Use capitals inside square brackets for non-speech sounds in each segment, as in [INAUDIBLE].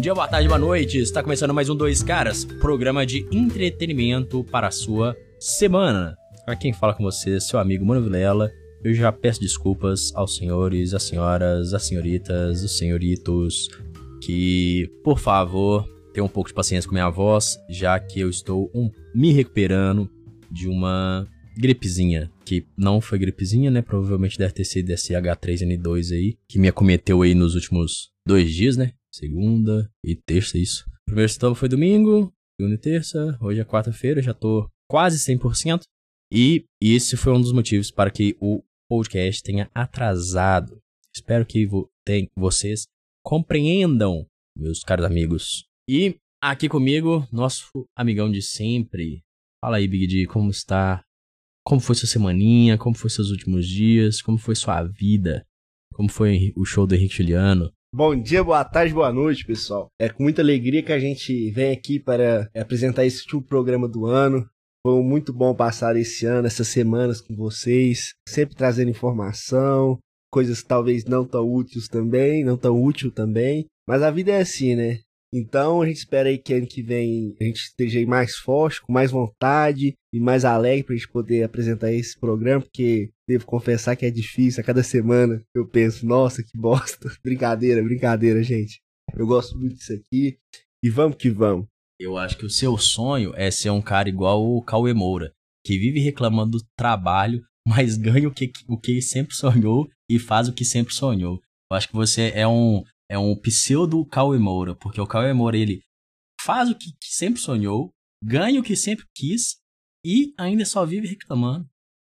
dia, boa tarde, boa noite. Está começando mais um Dois Caras, programa de entretenimento para a sua semana. Para quem fala com você, seu amigo Mano Vilela, eu já peço desculpas aos senhores, às senhoras, às senhoritas, os senhoritos, que, por favor, tenham um pouco de paciência com minha voz, já que eu estou um, me recuperando de uma gripezinha, que não foi gripezinha, né? Provavelmente deve ter sido esse H3N2 aí, que me acometeu aí nos últimos dois dias, né? Segunda e terça, isso. primeiro sintoma foi domingo, segunda e terça, hoje é quarta-feira, já tô quase 100%. E esse foi um dos motivos para que o podcast tenha atrasado. Espero que vo tem, vocês compreendam, meus caros amigos. E aqui comigo, nosso amigão de sempre. Fala aí, Big D, como está? Como foi sua semaninha? Como foi seus últimos dias? Como foi sua vida? Como foi o show do Henrique Juliano? Bom dia, boa tarde, boa noite, pessoal. É com muita alegria que a gente vem aqui para apresentar esse último programa do ano. Foi muito bom passar esse ano, essas semanas com vocês, sempre trazendo informação, coisas talvez não tão úteis também, não tão útil também. Mas a vida é assim, né? Então a gente espera aí que ano que vem a gente esteja mais forte, com mais vontade e mais alegre para a gente poder apresentar esse programa, porque devo confessar que é difícil. A cada semana eu penso, nossa, que bosta. [LAUGHS] brincadeira, brincadeira, gente. Eu gosto muito disso aqui e vamos que vamos. Eu acho que o seu sonho é ser um cara igual o Cauê Moura, que vive reclamando do trabalho, [LAUGHS] mas ganha o que, o que sempre sonhou e faz o que sempre sonhou. Eu acho que você é um, é um pseudo Cauê Moura, porque o Cauê Moura, ele faz o que, que sempre sonhou, ganha o que sempre quis e ainda só vive reclamando.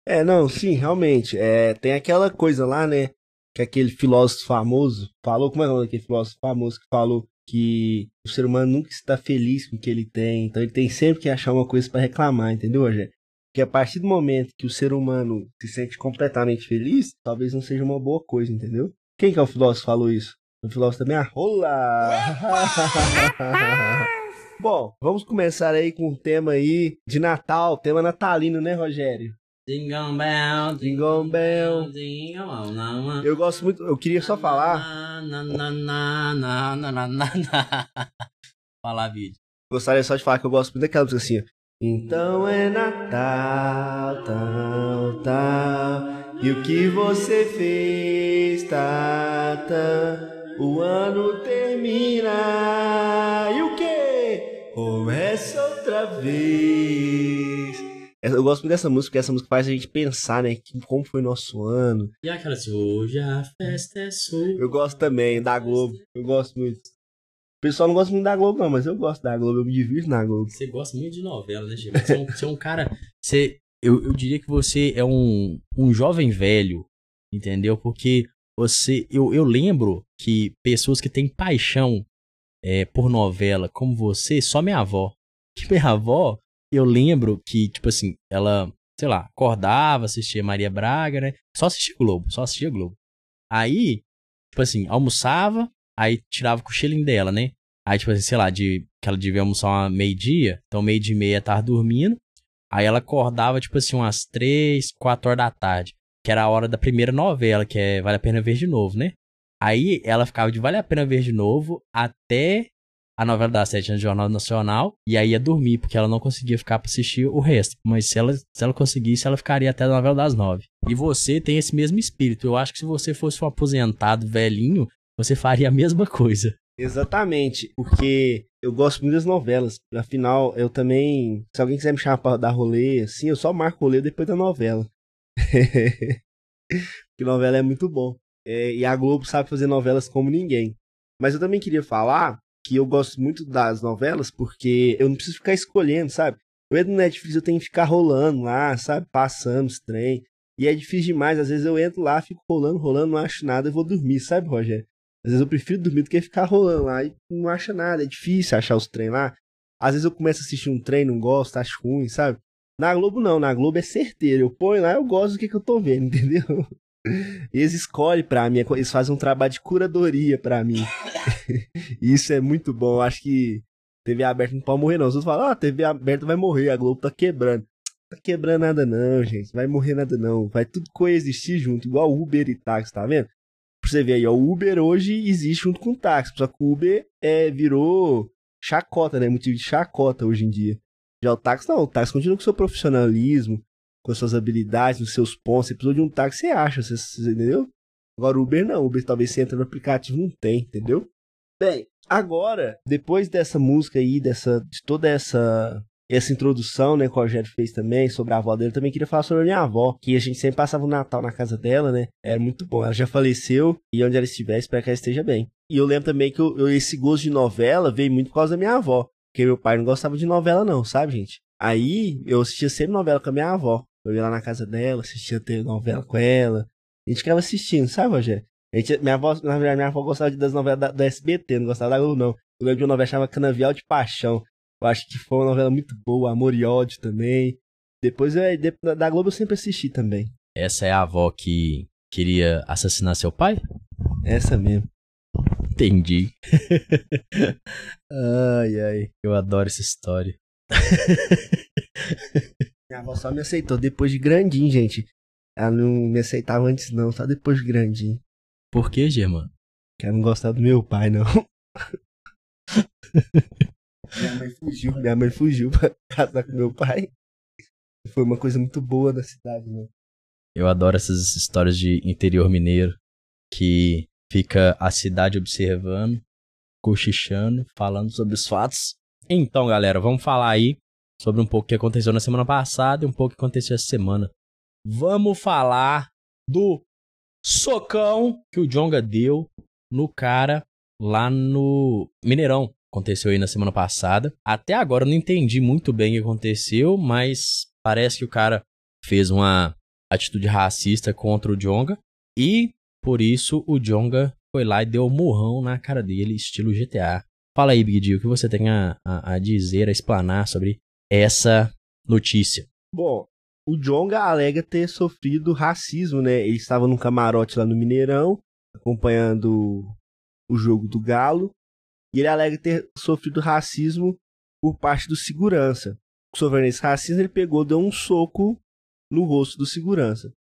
É, não, sim, realmente. É, tem aquela coisa lá, né? Que aquele filósofo famoso falou, como é o nome daquele filósofo famoso que falou que o ser humano nunca está feliz com o que ele tem, então ele tem sempre que achar uma coisa para reclamar, entendeu, Rogério? Porque a partir do momento que o ser humano se sente completamente feliz, talvez não seja uma boa coisa, entendeu? Quem que é o filósofo que falou isso? O filósofo também, ah, rola! [LAUGHS] Bom, vamos começar aí com um tema aí de Natal, tema natalino, né, Rogério? Jingle bell, jingle bell. Eu gosto muito, eu queria só falar. [LAUGHS] Falar vídeo. Gostaria só de falar que eu gosto muito daquela música assim. Então é Natal, tal, tal. E o que você fez, tá, tá. O ano termina e o que? Começa outra vez. Eu gosto muito dessa música, porque essa música faz a gente pensar, né? Como foi nosso ano. E aquela assim, hoje a festa é sua. Eu gosto também da Globo. Eu gosto muito. O pessoal não gosta muito da Globo, não, mas eu gosto da Globo, eu me divirto na Globo. Você gosta muito de novela, né, Chico? Você, é um, você é um cara. Você, eu, eu diria que você é um, um jovem velho, entendeu? Porque você. Eu, eu lembro que pessoas que têm paixão é, por novela, como você, só minha avó. Que [LAUGHS] minha avó, eu lembro que, tipo assim, ela, sei lá, acordava, assistia Maria Braga, né? Só assistia Globo, só assistia Globo. Aí, tipo assim, almoçava, aí tirava o cochilinho dela, né? Aí, tipo assim, sei lá, de, que ela devia almoçar meio-dia, então meio-dia e meia tava dormindo. Aí ela acordava, tipo assim, umas três, quatro horas da tarde que era a hora da primeira novela, que é Vale a Pena Ver de Novo, né? Aí ela ficava de Vale a Pena Ver de Novo até a novela das sete no Jornal Nacional e aí ia dormir, porque ela não conseguia ficar pra assistir o resto. Mas se ela, se ela conseguisse, ela ficaria até a novela das nove. E você tem esse mesmo espírito. Eu acho que se você fosse um aposentado velhinho, você faria a mesma coisa. Exatamente, porque eu gosto muito das novelas. Afinal, eu também. Se alguém quiser me chamar pra dar rolê, assim, eu só marco rolê depois da novela. [LAUGHS] que novela é muito bom. É, e a Globo sabe fazer novelas como ninguém. Mas eu também queria falar que eu gosto muito das novelas porque eu não preciso ficar escolhendo, sabe? Eu entro no Netflix, eu tenho que ficar rolando lá, sabe? Passando os trem. E é difícil demais. Às vezes eu entro lá, fico rolando, rolando, não acho nada e vou dormir, sabe, Rogério? Às vezes eu prefiro dormir do que ficar rolando lá e não acha nada. É difícil achar os trem lá. Às vezes eu começo a assistir um trem, não gosto, acho ruim, sabe? Na Globo não, na Globo é certeiro. Eu ponho lá, eu gosto do que, que eu tô vendo, [LAUGHS] entendeu? Eles escolhem pra mim, eles fazem um trabalho de curadoria pra mim. [LAUGHS] Isso é muito bom. Eu acho que TV aberta não pode morrer, não. Os outros falam, ah, TV aberta vai morrer, a Globo tá quebrando. Tá quebrando nada, não, gente. Vai morrer nada, não. Vai tudo coexistir junto, igual Uber e táxi, tá vendo? Pra você ver aí, ó, o Uber hoje existe junto com o táxi, só que o Uber é, virou chacota, né? Motivo de chacota hoje em dia. Já o táxi não, o táxi continua com seu profissionalismo, com as suas habilidades, os seus pontos. Você precisou de um táxi, você acha, você, você entendeu? Agora o Uber não, o Uber talvez você entra no aplicativo, não tem, entendeu? Bem, agora, depois dessa música aí, dessa, de toda essa essa introdução, né, que o Rogério fez também sobre a avó dele, eu também queria falar sobre a minha avó, que a gente sempre passava o Natal na casa dela, né? Era muito bom. Ela já faleceu e onde ela estiver, espero que ela esteja bem. E eu lembro também que eu, eu, esse gosto de novela veio muito por causa da minha avó, porque meu pai não gostava de novela não, sabe, gente? Aí eu assistia sempre novela com a minha avó. Eu ia lá na casa dela, assistia novela com ela. A gente ficava assistindo, sabe, Rogério? A gente, minha, avó, na verdade, minha avó gostava das novelas da, da SBT, não gostava da Globo, não. Eu lembro de uma novela chamada Canavial de Paixão. Eu acho que foi uma novela muito boa, Amor e Ódio também. Depois eu, da Globo eu sempre assisti também. Essa é a avó que queria assassinar seu pai? Essa mesmo. Entendi. [LAUGHS] ai, ai. Eu adoro essa história. [LAUGHS] Minha avó só me aceitou depois de grandinho, gente. Ela não me aceitava antes, não, só depois de grandinho. Por que, Germano? Porque ela não gostava do meu pai, não. [LAUGHS] minha mãe fugiu, minha mãe fugiu pra casar com meu pai. Foi uma coisa muito boa da cidade, né? Eu adoro essas histórias de interior mineiro que fica a cidade observando, cochichando, falando sobre os fatos. Então, galera, vamos falar aí sobre um pouco que aconteceu na semana passada e um pouco que aconteceu essa semana. Vamos falar do socão que o Jonga deu no cara lá no Mineirão. Aconteceu aí na semana passada. Até agora eu não entendi muito bem o que aconteceu, mas parece que o cara fez uma atitude racista contra o Jonga e por isso o Jonga foi lá e deu um murrão na cara dele, estilo GTA. Fala aí, Big D, o que você tem a, a, a dizer, a explanar sobre essa notícia? Bom, o Jonga alega ter sofrido racismo, né? Ele estava num camarote lá no Mineirão, acompanhando o jogo do Galo, e ele alega ter sofrido racismo por parte do segurança. Sofrendo esse racismo, ele pegou, deu um soco no rosto do segurança.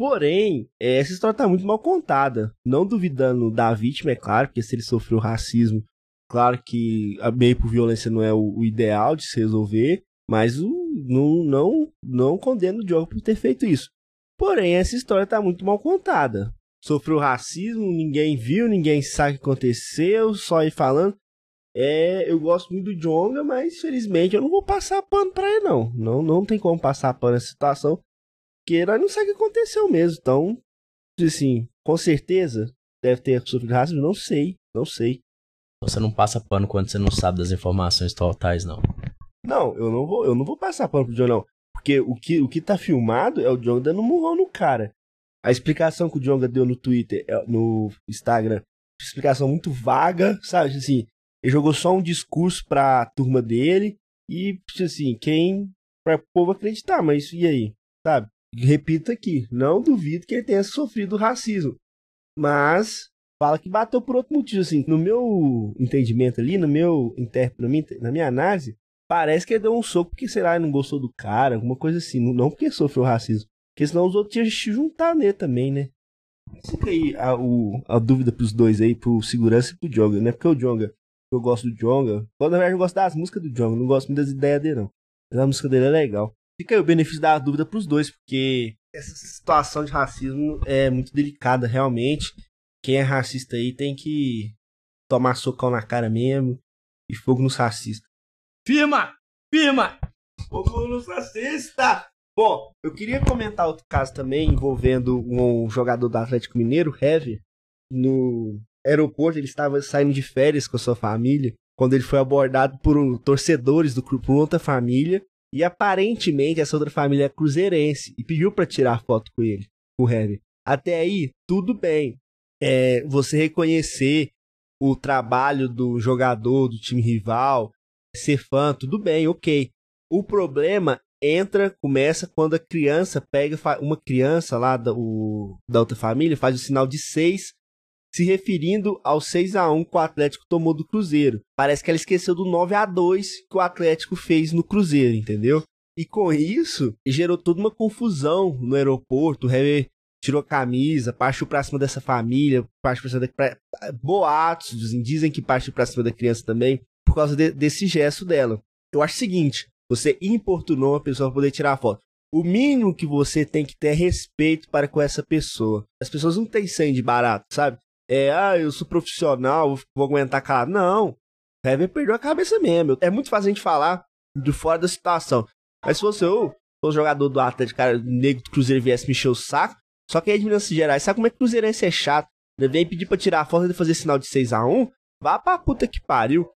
Porém, essa história está muito mal contada. Não duvidando da vítima, é claro, porque se ele sofreu racismo, claro que a meio por violência não é o, o ideal de se resolver, mas o, não, não, não condeno o Diogo por ter feito isso. Porém, essa história está muito mal contada. Sofreu racismo, ninguém viu, ninguém sabe o que aconteceu, só ir falando. É, eu gosto muito do Jonga, mas felizmente eu não vou passar pano pra ele, não. Não, não tem como passar pano nessa situação. Porque nós não sabemos o que aconteceu mesmo. Então, assim, com certeza deve ter sofrido racismo. Não sei, não sei. Você não passa pano quando você não sabe das informações totais, não. Não, eu não vou, eu não vou passar pano pro John, não. Porque o que, o que tá filmado é o John dando um murrão no cara. A explicação que o Jonga deu no Twitter, é, no Instagram, explicação muito vaga, sabe? Assim, ele jogou só um discurso pra turma dele e, assim, quem. pra o povo acreditar, mas e aí? Sabe? Repito aqui, não duvido que ele tenha sofrido racismo. Mas fala que bateu por outro motivo, assim. No meu entendimento ali, no meu intérprete, na minha análise, Parece que ele deu um soco porque, sei lá, não gostou do cara, alguma coisa assim. Não porque sofreu racismo. Porque senão os outros tinham se juntar nele também, né? Fica aí a, o, a dúvida pros dois aí, pro segurança e pro Jonga, né? Porque o Jonga, eu gosto do Jonga. Na verdade, eu gosto das músicas do Jonga, não gosto muito das ideias dele, não. Mas a música dele é legal. Fica aí o benefício da dúvida pros dois, porque essa situação de racismo é muito delicada, realmente. Quem é racista aí tem que tomar socão na cara mesmo e fogo nos racistas. Firma! Firma! Fogo racista! Bom, eu queria comentar outro caso também envolvendo um jogador do Atlético Mineiro, Heavy, no aeroporto. Ele estava saindo de férias com a sua família quando ele foi abordado por torcedores do clube, por outra família. E aparentemente essa outra família é cruzeirense e pediu para tirar foto com ele, com o Heavy. Até aí, tudo bem. É, você reconhecer o trabalho do jogador do time rival, ser fã, tudo bem, ok. O problema entra, começa quando a criança pega uma criança lá da, o, da outra família, faz o sinal de 6, se referindo ao 6 a 1 que o Atlético tomou do Cruzeiro. Parece que ela esqueceu do 9 a 2 que o Atlético fez no Cruzeiro, entendeu? E com isso, gerou toda uma confusão no aeroporto. O Hever tirou a camisa, partiu pra cima dessa família, partiu pra cima da... Pra... Boatos, dizem que partiu pra cima da criança também, por causa de, desse gesto dela. Eu acho o seguinte, você importunou uma pessoa pra poder tirar a foto. O mínimo que você tem que ter é respeito para com essa pessoa. As pessoas não têm sangue barato, sabe? É, ah, eu sou profissional, vou aguentar cara. Não. Hever perdeu a cabeça mesmo. É muito fácil a gente falar de fora da situação. Mas se você, eu sou jogador do Atlético, cara, negro do Cruzeiro viesse me encher o saco, só que aí de Minas Gerais, sabe como é que o Cruzeirense é chato? Ele vem pedir pra tirar a foto e fazer sinal de 6x1, vá pra puta que pariu.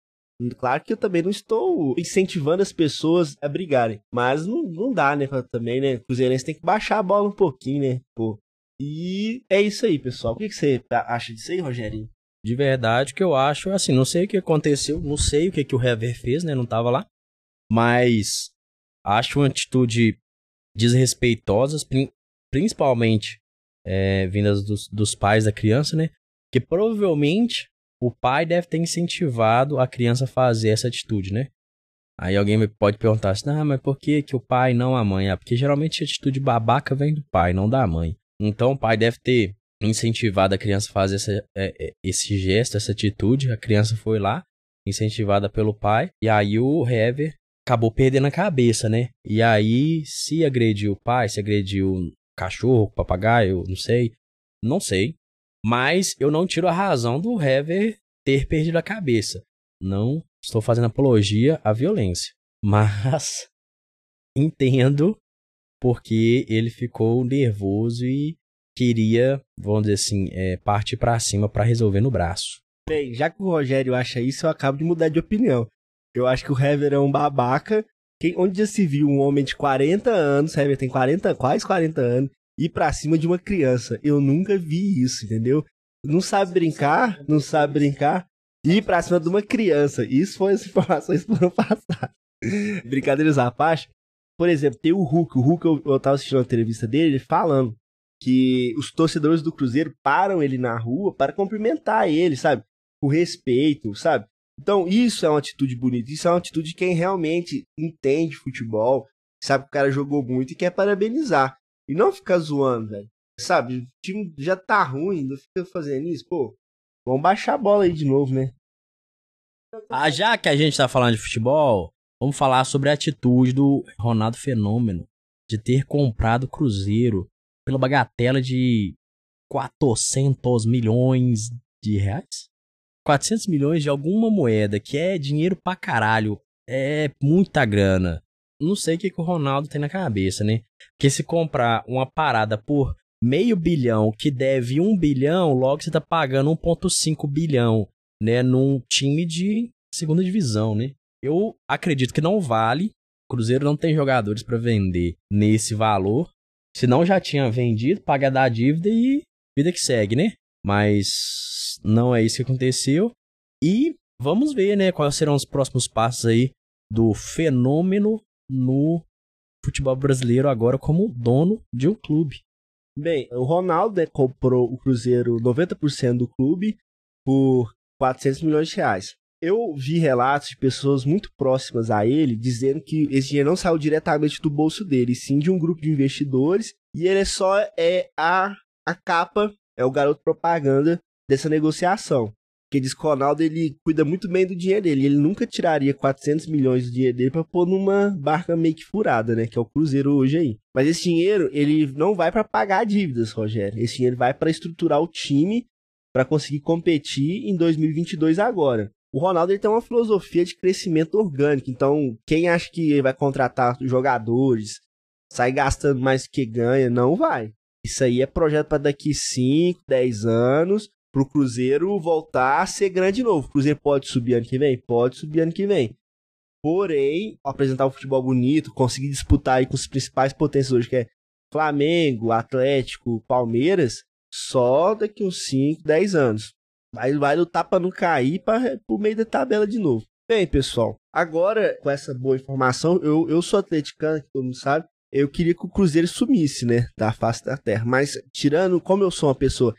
Claro que eu também não estou incentivando as pessoas a brigarem. Mas não, não dá, né? Também, né? O Cruzeirense tem que baixar a bola um pouquinho, né? Pô. E é isso aí, pessoal. O que, você acha disso aí, Rogerinho? De verdade, o que eu acho, assim, não sei o que aconteceu, não sei o que, que o Hever fez, né? Não tava lá. Mas acho uma atitude desrespeitosa, principalmente é, vindas dos, dos pais da criança, né? Que provavelmente o pai deve ter incentivado a criança a fazer essa atitude, né? Aí alguém pode perguntar assim, ah, mas por que, que o pai não a mãe? Ah, porque geralmente a atitude babaca vem do pai, não da mãe. Então o pai deve ter incentivado a criança a fazer essa, é, é, esse gesto, essa atitude. A criança foi lá, incentivada pelo pai, e aí o Hever acabou perdendo a cabeça, né? E aí, se agrediu o pai, se agrediu o cachorro, o papagaio, não sei, não sei. Mas eu não tiro a razão do Hever ter perdido a cabeça. Não estou fazendo apologia à violência. [LAUGHS] Mas entendo porque ele ficou nervoso e queria, vamos dizer assim, é, partir para cima para resolver no braço. Bem, já que o Rogério acha isso, eu acabo de mudar de opinião. Eu acho que o Hever é um babaca. Quem, onde já se viu um homem de 40 anos, Hever tem 40, quase 40 anos, ir pra cima de uma criança. Eu nunca vi isso, entendeu? Não sabe brincar, não sabe brincar, ir pra cima de uma criança. Isso foi as informações do ano passado. Brincadeiras à parte. Por exemplo, tem o Hulk. O Hulk, eu, eu tava assistindo uma entrevista dele, falando que os torcedores do Cruzeiro param ele na rua para cumprimentar ele, sabe? Com respeito, sabe? Então, isso é uma atitude bonita. Isso é uma atitude de quem realmente entende futebol, sabe que o cara jogou muito e quer parabenizar. E não ficar zoando, velho. Sabe, o time já tá ruim, não fica fazendo isso, pô. Vamos baixar a bola aí de novo, né? Ah, já que a gente tá falando de futebol, vamos falar sobre a atitude do Ronaldo Fenômeno de ter comprado o Cruzeiro pela bagatela de 400 milhões de reais? 400 milhões de alguma moeda, que é dinheiro pra caralho. É muita grana não sei o que, que o Ronaldo tem na cabeça, né? Porque se comprar uma parada por meio bilhão que deve um bilhão, logo você tá pagando 1,5 bilhão, né? Num time de segunda divisão, né? Eu acredito que não vale. Cruzeiro não tem jogadores para vender nesse valor. Se não já tinha vendido, paga da dívida e vida que segue, né? Mas não é isso que aconteceu. E vamos ver, né, quais serão os próximos passos aí do fenômeno no futebol brasileiro agora como dono de um clube. Bem, o Ronaldo né, comprou o Cruzeiro 90% do clube por 400 milhões de reais. Eu vi relatos de pessoas muito próximas a ele dizendo que esse dinheiro não saiu diretamente do bolso dele, sim de um grupo de investidores, e ele é só é a, a capa, é o garoto propaganda dessa negociação. Porque diz que o Ronaldo ele cuida muito bem do dinheiro dele. Ele nunca tiraria 400 milhões do dinheiro dele para pôr numa barca meio que furada, né? Que é o Cruzeiro hoje aí. Mas esse dinheiro, ele não vai para pagar dívidas, Rogério. Esse dinheiro vai para estruturar o time para conseguir competir em 2022 agora. O Ronaldo ele tem uma filosofia de crescimento orgânico. Então, quem acha que vai contratar jogadores, sai gastando mais que ganha, não vai. Isso aí é projeto para daqui 5, 10 anos pro Cruzeiro voltar a ser grande de novo. O Cruzeiro pode subir ano que vem? Pode subir ano que vem. Porém, apresentar um futebol bonito, conseguir disputar aí com os principais potências hoje, que é Flamengo, Atlético, Palmeiras, só daqui uns 5, 10 anos. Aí vai lutar para não cair para o meio da tabela de novo. Bem, pessoal, agora com essa boa informação, eu, eu sou atleticano, todo mundo sabe, eu queria que o Cruzeiro sumisse, né, da face da terra. Mas, tirando, como eu sou uma pessoa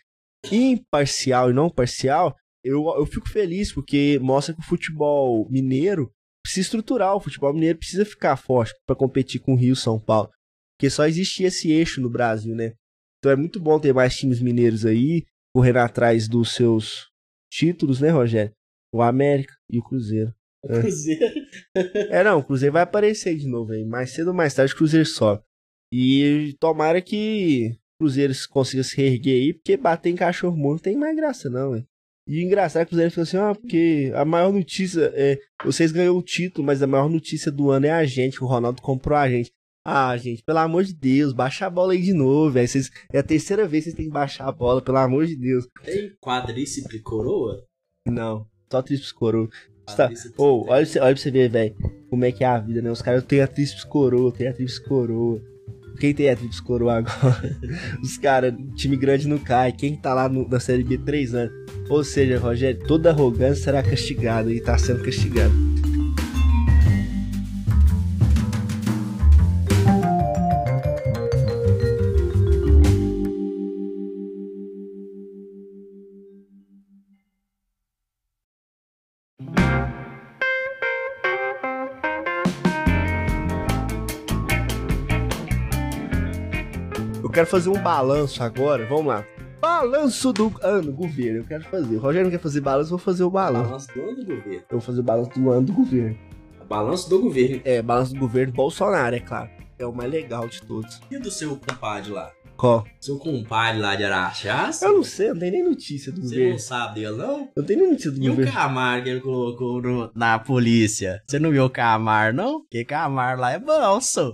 imparcial e não parcial, eu, eu fico feliz porque mostra que o futebol mineiro precisa estruturar, o futebol mineiro precisa ficar forte para competir com o Rio São Paulo. Porque só existe esse eixo no Brasil, né? Então é muito bom ter mais times mineiros aí, correndo atrás dos seus títulos, né, Rogério? O América e o Cruzeiro. É. Cruzeiro? é, não, o Cruzeiro vai aparecer de novo aí. Mais cedo ou mais tarde o Cruzeiro sobe. E tomara que o Cruzeiro consiga se reerguer aí, porque bater em cachorro morto tem mais graça, não, hein? E engraçado é que o Cruzeiro falou assim, ah, porque a maior notícia é. Vocês ganhou o título, mas a maior notícia do ano é a gente, que o Ronaldo comprou a gente. Ah, gente, pelo amor de Deus, baixa a bola aí de novo, velho. É a terceira vez que vocês têm que baixar a bola, pelo amor de Deus. Tem quadríceps coroa? Não, só tríceps coroa. Tá... Oh, olha, olha pra você ver, velho, como é que é a vida, né? Os caras têm a tríceps coroa, tem a tríceps coroa. Quem tem a tríceps coroa agora? [LAUGHS] Os caras, time grande não cai. Quem tá lá no, na Série B três anos? Ou seja, Rogério, toda arrogância será castigada e tá sendo castigado. Quero fazer um balanço agora. Vamos lá. Balanço do ano governo. Eu quero fazer. O Rogério não quer fazer balanço, eu vou fazer o balanço. Balanço do ano do governo. Eu vou fazer o balanço do ano do governo. Balanço do governo. É, balanço do governo Bolsonaro, é claro. É o mais legal de todos. E do seu compadre lá? Qual? Seu compadre lá de Araxás? Eu não sei, não tem nem notícia do Você governo. não sabe dele, não? Não tem nem notícia do E governo. o Camargo que ele colocou no- na polícia? Você não viu o Camargo, não? Porque Camargo lá é bom, só.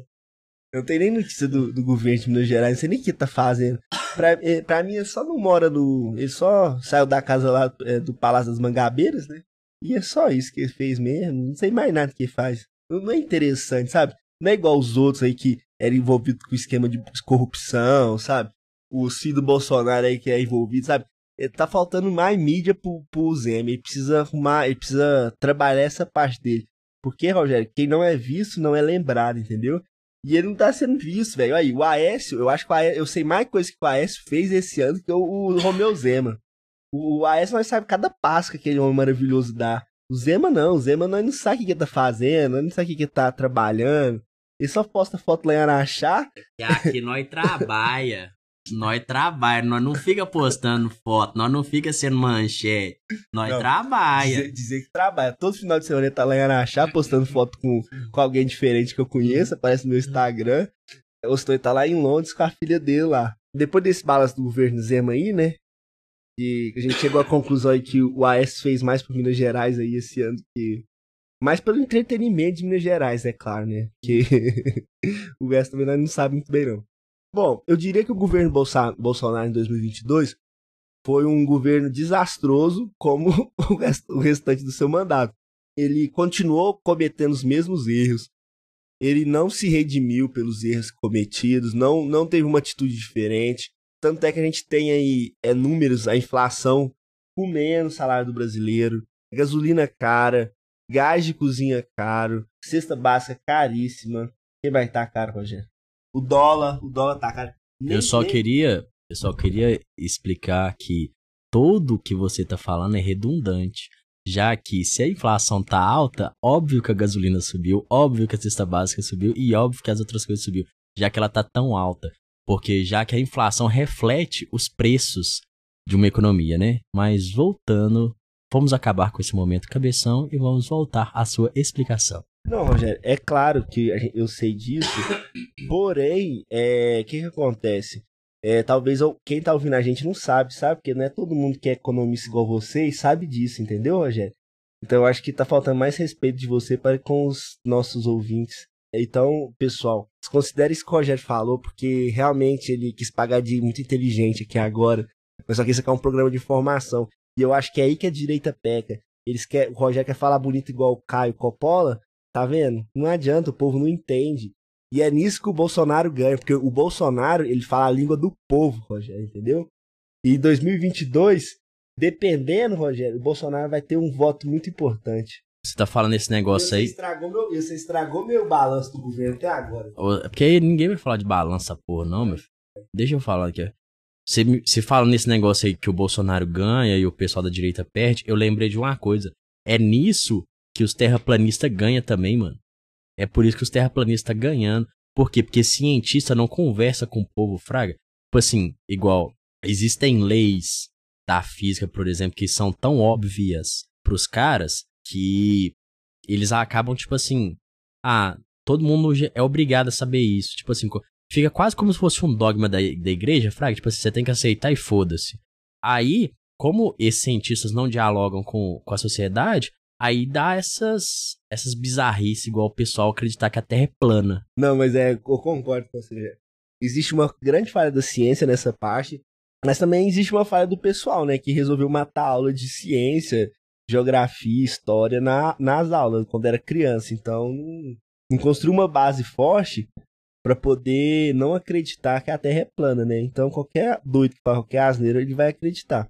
Não tem nem notícia do, do governo de Minas Gerais, não sei nem o que tá fazendo. Pra, eh, pra mim, ele só não mora no. Ele só saiu da casa lá eh, do Palácio das Mangabeiras, né? E é só isso que ele fez mesmo. Não sei mais nada que ele faz. Não, é interessante, sabe? Não é igual os outros aí que eram envolvidos com esquema de corrupção, sabe? O filho do Bolsonaro aí que é envolvido, sabe? Eh, Tá faltando mais mídia pro, pro Zema. Ele precisa arrumar, ele precisa trabalhar essa parte dele. Porque, Rogério, quem não é visto não é lembrado, entendeu? E ele não tá sendo visto, velho. Aí, o Aécio, eu acho que Aécio, eu sei mais coisa que o Aécio fez esse ano que o, o Romeu Zema. O, o Aécio nós sabe cada passo que aquele homem maravilhoso dá. O Zema não, o Zema nós não sabe o que ele tá fazendo, nós não sabe o que que ele tá trabalhando. Ele só posta foto lá em Araxá. E aqui nós trabalha. Nós trabalha, nós não fica postando foto, nós não fica sendo manchete. Nós Não, trabalha. Dizer, dizer que trabalha. Todo final de semana ele tá lá em Araxá postando foto com, com alguém diferente que eu conheço, aparece no meu Instagram. O Stoy tá lá em Londres com a filha dele lá. Depois desse balanço do governo Zema aí, né? E a gente chegou à conclusão aí que o AS fez mais por Minas Gerais aí esse ano que. Mais pelo entretenimento de Minas Gerais, é claro, né? Que [LAUGHS] o resto também nós não sabe muito bem, não. Bom, eu diria que o governo Bolsa- Bolsonaro em 2022 foi um governo desastroso como [LAUGHS] o rest- o restante do seu mandato. Ele continuou cometendo os mesmos erros. Ele não se redimiu pelos erros cometidos, não, não teve uma atitude diferente. Tanto é que a gente tem aí é, números, a inflação comendo o salário do brasileiro, gasolina cara, gás de cozinha caro, cesta básica caríssima. Quem vai estar caro, Rogério? O dólar, o dólar tá caro. Nem- Eu só nem- queria, eu só queria explicar que tudo que você tá falando é redundante. Já que se a inflação tá alta, óbvio que a gasolina subiu, óbvio que a cesta básica subiu e óbvio que as outras coisas subiu, já que ela tá tão alta. Porque já que a inflação reflete os preços de uma economia, né? Mas voltando, vamos acabar com esse momento cabeção e vamos voltar à sua explicação. Não, Rogério, é claro que eu sei disso, [COUGHS] porém, é, o que, que acontece? É, talvez quem tá ouvindo a gente não sabe, sabe? Porque não é todo mundo que é economista igual você e sabe disso, entendeu, Rogério? Então eu acho que tá faltando mais respeito de você para com os nossos ouvintes. Então, pessoal, considere isso que o Rogério falou, porque realmente ele quis pagar de muito inteligente aqui agora. Mas só que isso aqui é um programa de informação. E eu acho que é aí que a direita peca. Eles quer, o Rogério quer falar bonito igual o Caio Coppola, Tá vendo? Não adianta, o povo não entende. E é nisso que o Bolsonaro ganha, porque o Bolsonaro, ele fala a língua do povo, Rogério, entendeu? E em 2022, dependendo, Rogério, o Bolsonaro vai ter um voto muito importante. Você tá falando esse negócio você aí, Estragou meu, você estragou meu balanço do governo até agora. É Porque aí ninguém vai falar de balança, porra, não, meu filho. Deixa eu falar aqui. ó. Você, você fala nesse negócio aí que o Bolsonaro ganha e o pessoal da direita perde, eu lembrei de uma coisa. É nisso que os terraplanistas ganham também, mano. É por isso que os terraplanistas estão ganhando. Por quê? Porque cientista não conversa com o povo, fraga. Tipo assim, igual, existem leis da física, por exemplo, que são tão óbvias pros caras que eles acabam, tipo assim, ah, todo mundo é obrigado a saber isso. Tipo assim, fica quase como se fosse um dogma da, da igreja, fraga. Tipo assim, você tem que aceitar e foda-se. Aí, como esses cientistas não dialogam com, com a sociedade, aí dá essas, essas bizarrices, igual o pessoal acreditar que a Terra é plana. Não, mas é, eu concordo com você. Existe uma grande falha da ciência nessa parte, mas também existe uma falha do pessoal, né, que resolveu matar a aula de ciência, geografia, história na, nas aulas, quando era criança. Então, não construiu uma base forte para poder não acreditar que a Terra é plana, né? Então, qualquer doido que qualquer asneira, ele vai acreditar.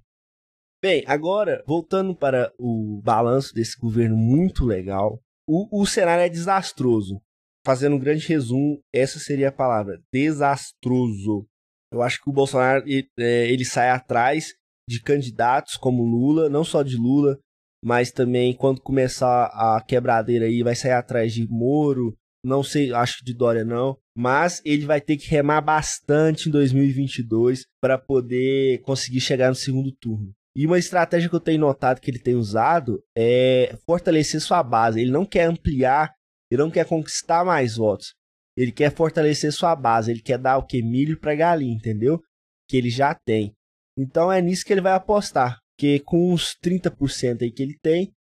Bem, agora, voltando para o balanço desse governo muito legal, o, o cenário é desastroso. Fazendo um grande resumo, essa seria a palavra: desastroso. Eu acho que o Bolsonaro ele, é, ele sai atrás de candidatos como Lula, não só de Lula, mas também quando começar a quebradeira aí, vai sair atrás de Moro, não sei, acho que de Dória não, mas ele vai ter que remar bastante em 2022 para poder conseguir chegar no segundo turno. E uma estratégia que eu tenho notado que ele tem usado é fortalecer sua base. Ele não quer ampliar, ele não quer conquistar mais votos. Ele quer fortalecer sua base, ele quer dar o que? Milho para galinha, entendeu? Que ele já tem. Então é nisso que ele vai apostar. Porque com os 30% aí que ele tem,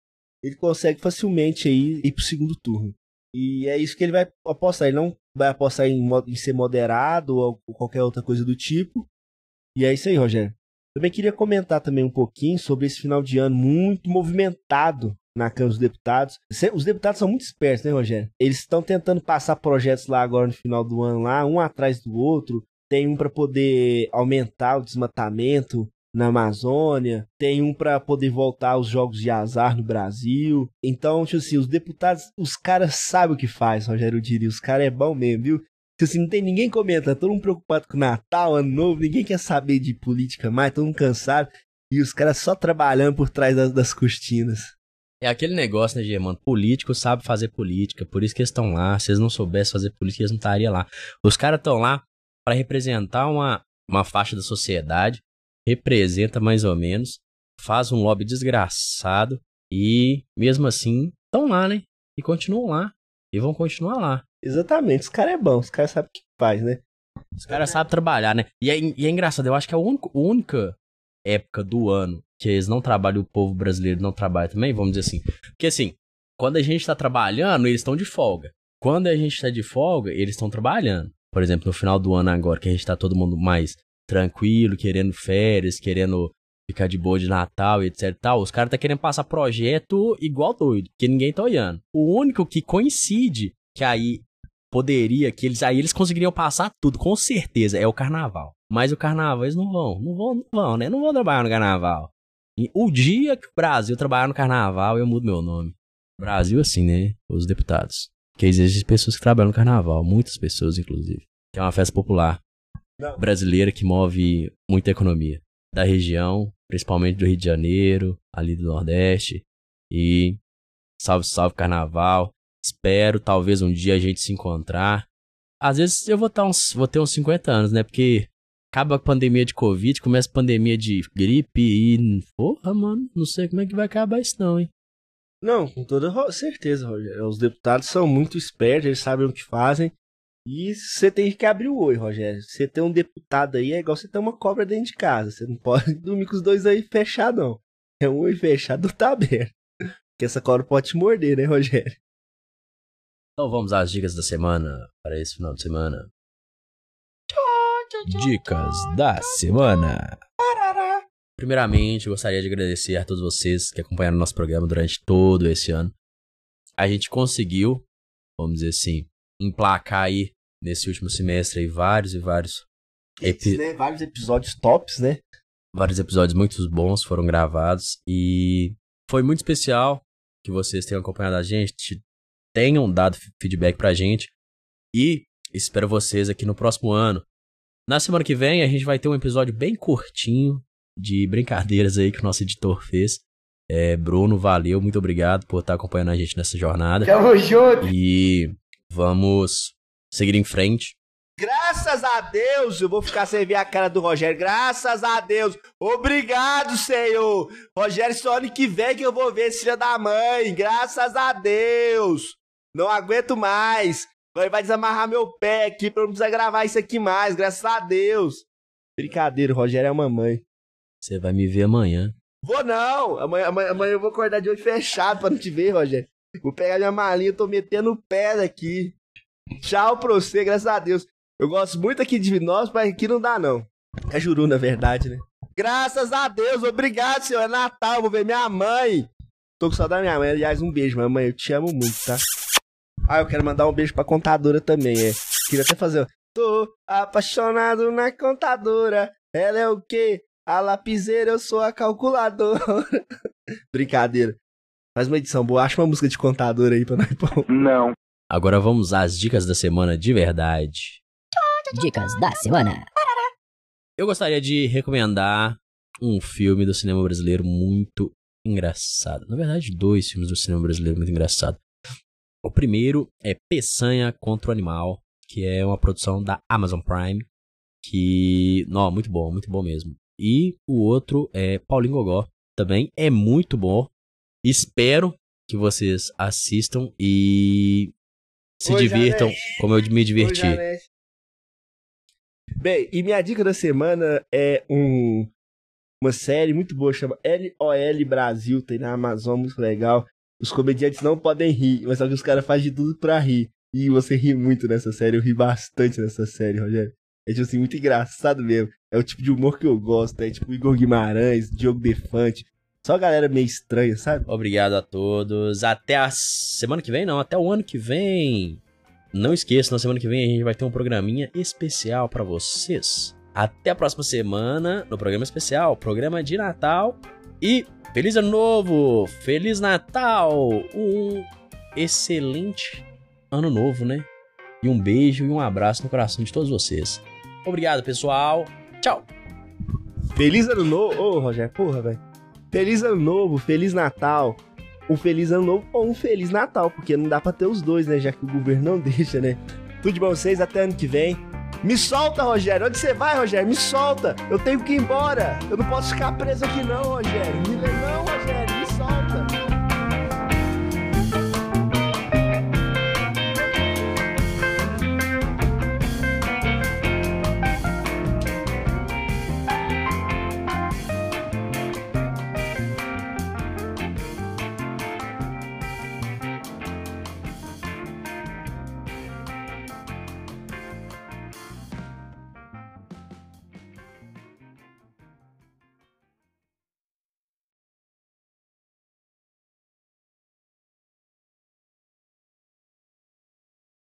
ele consegue facilmente aí ir pro segundo turno. E é isso que ele vai apostar. Ele não vai apostar em, em ser moderado ou qualquer outra coisa do tipo. E é isso aí, Rogério. Também queria comentar também um pouquinho sobre esse final de ano muito movimentado na Câmara dos Deputados. Os deputados são muito espertos, né, Rogério? Eles estão tentando passar projetos lá agora no final do ano, lá, um atrás do outro. Tem um para poder aumentar o desmatamento na Amazônia, tem um para poder voltar aos jogos de azar no Brasil. Então, tipo assim, os deputados, os caras sabem o que faz, Rogério diria. Os caras é bom mesmo, viu? Tipo assim, não tem ninguém comenta, todo mundo preocupado com Natal, Ano Novo, ninguém quer saber de política mais, todo mundo cansado. E os caras só trabalhando por trás das, das cortinas. É aquele negócio, né, Germano? Político sabe fazer política, por isso que eles estão lá. Se eles não soubessem fazer política, eles não estariam lá. Os caras estão lá para representar uma, uma faixa da sociedade, representa mais ou menos, faz um lobby desgraçado e, mesmo assim, estão lá, né? E continuam lá. E vão continuar lá. Exatamente, os caras é bom, os caras sabem o que faz, né? Os caras sabem trabalhar, né? E é, e é engraçado, eu acho que é a única, única época do ano que eles não trabalham, o povo brasileiro não trabalha também, vamos dizer assim. Porque assim, quando a gente tá trabalhando, eles estão de folga. Quando a gente tá de folga, eles estão trabalhando. Por exemplo, no final do ano agora, que a gente tá todo mundo mais tranquilo, querendo férias, querendo ficar de boa de Natal e etc tal, os caras tá querendo passar projeto igual doido, porque ninguém tá olhando. O único que coincide que aí poderia, que eles aí eles conseguiriam passar tudo, com certeza, é o carnaval. Mas o carnaval eles não vão, não vão, não vão, né? Não vão trabalhar no carnaval. E o dia que o Brasil trabalhar no carnaval, eu mudo meu nome. Brasil, assim, né? Os deputados. Porque existem pessoas que trabalham no carnaval, muitas pessoas, inclusive. Que é uma festa popular brasileira que move muita economia. Da região, principalmente do Rio de Janeiro, ali do Nordeste. E salve, salve carnaval. Espero talvez um dia a gente se encontrar. Às vezes eu vou, estar uns, vou ter uns 50 anos, né? Porque acaba a pandemia de Covid, começa a pandemia de gripe e. Porra, mano, não sei como é que vai acabar isso, não, hein? Não, com toda certeza, Rogério. Os deputados são muito espertos, eles sabem o que fazem. E você tem que abrir o olho, Rogério. Você tem um deputado aí, é igual você ter uma cobra dentro de casa. Você não pode [LAUGHS] dormir com os dois aí fechados, não. É um olho fechado, tá aberto. Porque essa cobra pode te morder, né, Rogério? Então vamos às dicas da semana para esse final de semana. Dicas da semana. Primeiramente, gostaria de agradecer a todos vocês que acompanharam nosso programa durante todo esse ano. A gente conseguiu, vamos dizer assim, emplacar aí nesse último semestre aí vários e vários epi né? vários episódios tops, né? Vários episódios muito bons foram gravados e foi muito especial que vocês tenham acompanhado a gente, tenham dado feedback pra gente e espero vocês aqui no próximo ano. Na semana que vem a gente vai ter um episódio bem curtinho de brincadeiras aí que o nosso editor fez. É, Bruno, valeu, muito obrigado por estar acompanhando a gente nessa jornada. Tamo junto! E vamos seguir em frente. Graças a Deus, eu vou ficar sem ver a cara do Rogério. Graças a Deus. Obrigado, Senhor. Rogério, só ano que vem que eu vou ver esse filho da mãe. Graças a Deus. Não aguento mais. Vai, vai desamarrar meu pé aqui pra eu não precisar gravar isso aqui mais. Graças a Deus. Brincadeira, o Rogério é uma mãe. Você vai me ver amanhã. Vou não. Amanhã, amanhã, amanhã eu vou acordar de olho fechado pra não te ver, Rogério. Vou pegar minha malinha, tô metendo o pé daqui. Tchau pra você, graças a Deus. Eu gosto muito aqui de nós, mas aqui não dá, não. É juru, na verdade, né? Graças a Deus, obrigado, senhor. É Natal, vou ver minha mãe. Tô com saudade da minha mãe. Aliás, um beijo, mamãe. Eu te amo muito, tá? Ah, eu quero mandar um beijo pra contadora também, é. Queria até fazer. Tô apaixonado na contadora. Ela é o quê? A lapiseira, eu sou a calculadora. [LAUGHS] Brincadeira. Faz uma edição boa. Acha uma música de contadora aí pra nós pôr. Não. Agora vamos às dicas da semana de verdade. Dicas da semana. Eu gostaria de recomendar um filme do cinema brasileiro muito engraçado. Na verdade, dois filmes do cinema brasileiro muito engraçado. O primeiro é Peçanha contra o Animal, que é uma produção da Amazon Prime, que, não, muito bom, muito bom mesmo. E o outro é Paulinho Gogó, também é muito bom. Espero que vocês assistam e se Oi, divirtam como eu me diverti. Janete. Bem, e minha dica da semana é um, uma série muito boa, chama LOL Brasil, tem na Amazon, muito legal. Os comediantes não podem rir, mas só que os caras fazem de tudo pra rir. E você ri muito nessa série, eu ri bastante nessa série, Rogério. É tipo assim, muito engraçado mesmo. É o tipo de humor que eu gosto, é tipo Igor Guimarães, Diogo Defante. Só galera meio estranha, sabe? Obrigado a todos. Até a semana que vem, não, até o ano que vem. Não esqueça, na semana que vem a gente vai ter um programinha especial pra vocês. Até a próxima semana no programa especial, programa de Natal. E feliz ano novo! Feliz Natal! Um excelente ano novo, né? E um beijo e um abraço no coração de todos vocês. Obrigado, pessoal. Tchau! Feliz ano novo. Ô, Rogério, porra, velho. Feliz ano novo, feliz Natal. Um feliz ano novo ou um feliz Natal, porque não dá pra ter os dois, né? Já que o governo não [LAUGHS] deixa, né? Tudo de bom vocês, até ano que vem. Me solta, Rogério. Onde você vai, Rogério? Me solta. Eu tenho que ir embora. Eu não posso ficar preso aqui, não, Rogério. Me lê,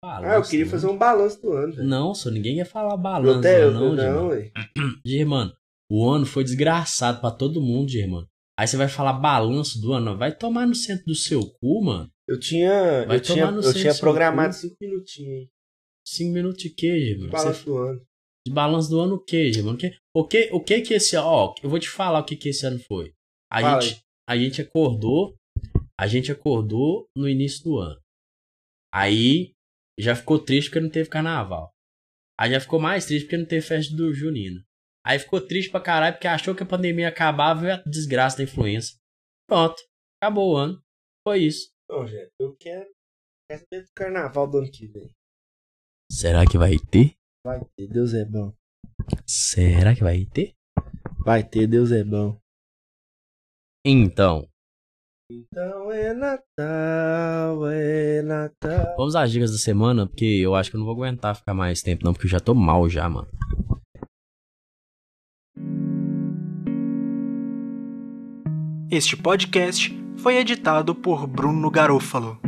Ah, eu queria fazer um balanço do ano, velho. Não, só ninguém ia falar balanço, eu, não, não, [CLEARS THROAT] Germano. o ano foi desgraçado pra todo mundo, Germano. Aí você vai falar balanço do ano. Vai tomar no centro do seu cu, mano. Eu tinha, Vai eu tinha, eu tinha programado cu. cinco minutinhos aí. Cinco minutos de quê, Germano? Balanço Você- do ano. De balanço do ano o quê, Germano? O que, o que, o que que esse... Ó, eu vou te falar o que que esse ano foi. A Fala gente, a gente acordou... A gente acordou no início do ano. Aí já ficou triste porque não teve carnaval. Aí já ficou mais triste porque não teve festa do Junino. Aí ficou triste pra caralho porque achou que a pandemia acabava e a desgraça da influenza. Pronto. Acabou o ano. Foi isso. Não, gente, eu quero. Quero saber do carnaval do ano que vem. Será que vai ter? Vai ter, Deus é bom. Será que vai ter? Vai ter, Deus é bom. Então, Então é Natal, é Natal. vamos às dicas da semana, porque eu acho que eu não vou aguentar ficar mais tempo, não, porque eu já tô mal já, mano. Este podcast foi editado por Bruno Garofalo.